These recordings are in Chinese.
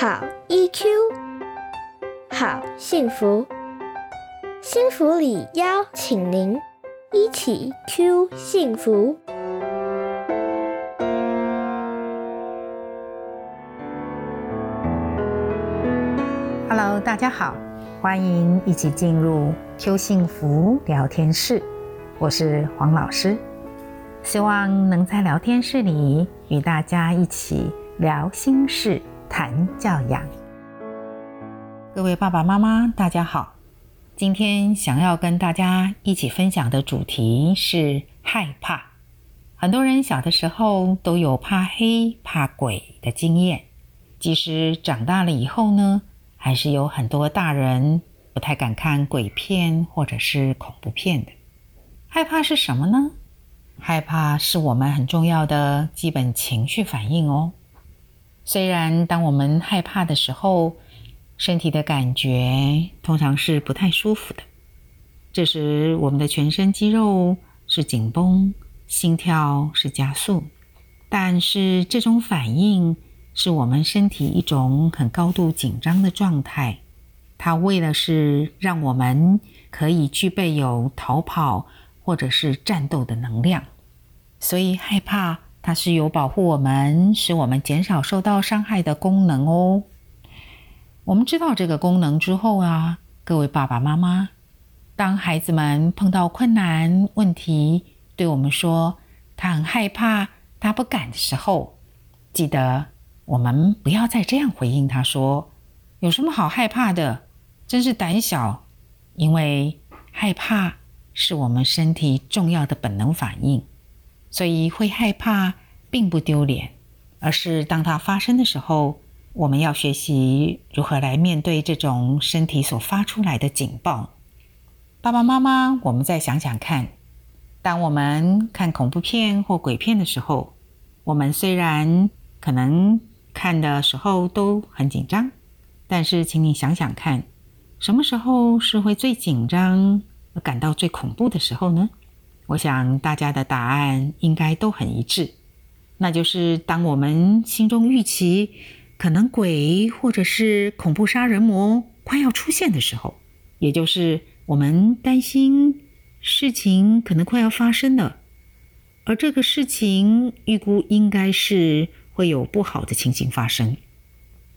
好 EQ，好幸福，幸福里邀请您一起 Q 幸福。Hello，大家好，欢迎一起进入 Q 幸福聊天室，我是黄老师，希望能在聊天室里与大家一起聊心事。谈教养，各位爸爸妈妈，大家好。今天想要跟大家一起分享的主题是害怕。很多人小的时候都有怕黑、怕鬼的经验，即使长大了以后呢，还是有很多大人不太敢看鬼片或者是恐怖片的。害怕是什么呢？害怕是我们很重要的基本情绪反应哦。虽然当我们害怕的时候，身体的感觉通常是不太舒服的，这时我们的全身肌肉是紧绷，心跳是加速，但是这种反应是我们身体一种很高度紧张的状态，它为了是让我们可以具备有逃跑或者是战斗的能量，所以害怕。它是有保护我们、使我们减少受到伤害的功能哦。我们知道这个功能之后啊，各位爸爸妈妈，当孩子们碰到困难问题，对我们说他很害怕、他不敢的时候，记得我们不要再这样回应他说：“有什么好害怕的？真是胆小。”因为害怕是我们身体重要的本能反应。所以会害怕并不丢脸，而是当它发生的时候，我们要学习如何来面对这种身体所发出来的警报。爸爸妈妈，我们再想想看，当我们看恐怖片或鬼片的时候，我们虽然可能看的时候都很紧张，但是请你想想看，什么时候是会最紧张、感到最恐怖的时候呢？我想大家的答案应该都很一致，那就是当我们心中预期可能鬼或者是恐怖杀人魔快要出现的时候，也就是我们担心事情可能快要发生了，而这个事情预估应该是会有不好的情形发生，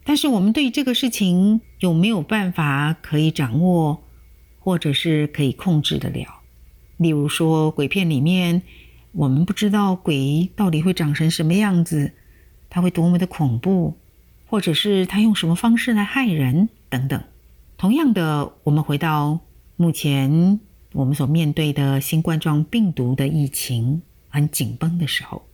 但是我们对这个事情有没有办法可以掌握，或者是可以控制得了？例如说，鬼片里面，我们不知道鬼到底会长成什么样子，它会多么的恐怖，或者是它用什么方式来害人等等。同样的，我们回到目前我们所面对的新冠状病毒的疫情很紧绷的时候，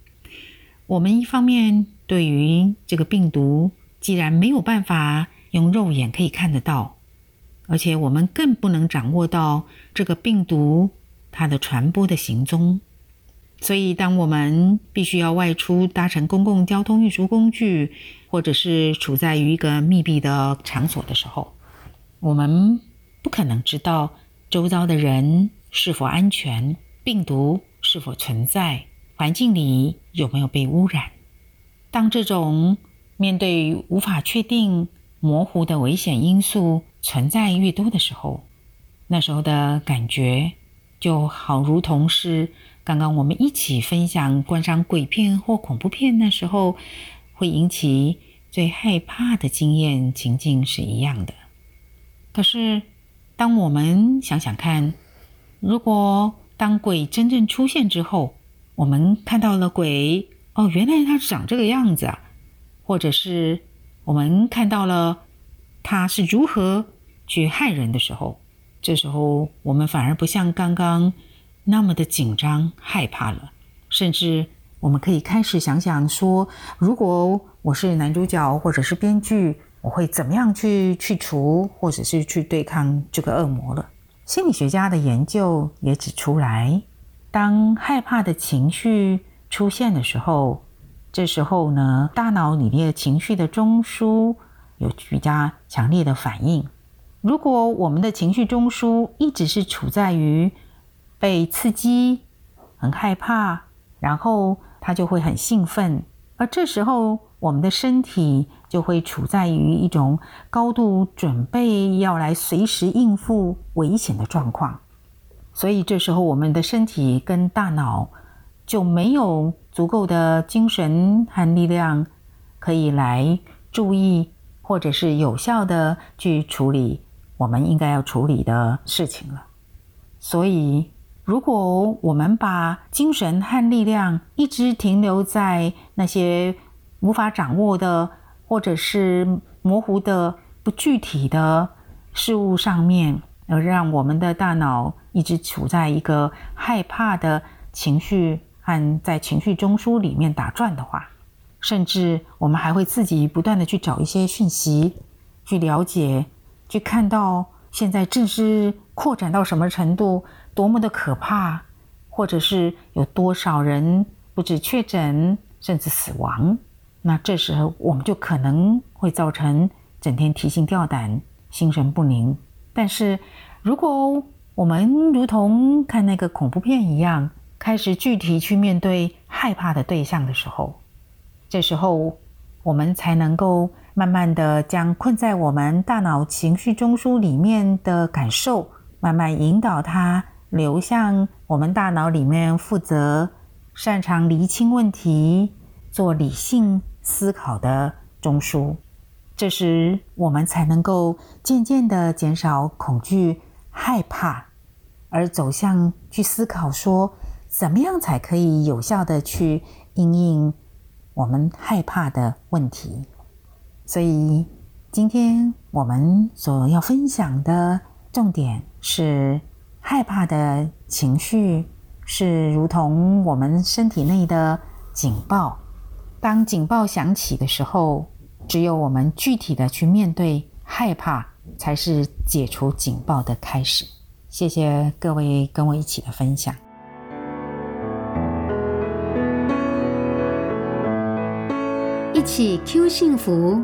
我们一方面对于这个病毒，既然没有办法用肉眼可以看得到，而且我们更不能掌握到这个病毒。它的传播的行踪，所以当我们必须要外出搭乘公共交通运输工具，或者是处在于一个密闭的场所的时候，我们不可能知道周遭的人是否安全，病毒是否存在，环境里有没有被污染。当这种面对无法确定、模糊的危险因素存在越多的时候，那时候的感觉。就好如同是刚刚我们一起分享观赏鬼片或恐怖片那时候会引起最害怕的经验情境是一样的。可是，当我们想想看，如果当鬼真正出现之后，我们看到了鬼，哦，原来它长这个样子啊，或者是我们看到了它是如何去害人的时候。这时候，我们反而不像刚刚那么的紧张、害怕了。甚至，我们可以开始想想说：如果我是男主角或者是编剧，我会怎么样去去除，或者是去对抗这个恶魔了？心理学家的研究也指出来，当害怕的情绪出现的时候，这时候呢，大脑里面情绪的中枢有比较强烈的反应。如果我们的情绪中枢一直是处在于被刺激、很害怕，然后他就会很兴奋，而这时候我们的身体就会处在于一种高度准备要来随时应付危险的状况，所以这时候我们的身体跟大脑就没有足够的精神和力量可以来注意或者是有效的去处理我们应该要处理的事情了，所以。如果我们把精神和力量一直停留在那些无法掌握的，或者是模糊的、不具体的事物上面，而让我们的大脑一直处在一个害怕的情绪和在情绪中枢里面打转的话，甚至我们还会自己不断的去找一些讯息，去了解，去看到现在正是扩展到什么程度。多么的可怕，或者是有多少人不止确诊，甚至死亡？那这时候我们就可能会造成整天提心吊胆、心神不宁。但是，如果我们如同看那个恐怖片一样，开始具体去面对害怕的对象的时候，这时候我们才能够慢慢的将困在我们大脑情绪中枢里面的感受，慢慢引导它。流向我们大脑里面负责擅长厘清问题、做理性思考的中枢，这时我们才能够渐渐的减少恐惧、害怕，而走向去思考说，怎么样才可以有效的去应应我们害怕的问题。所以，今天我们所要分享的重点是。害怕的情绪是如同我们身体内的警报。当警报响起的时候，只有我们具体的去面对害怕，才是解除警报的开始。谢谢各位跟我一起的分享。一起 Q 幸福，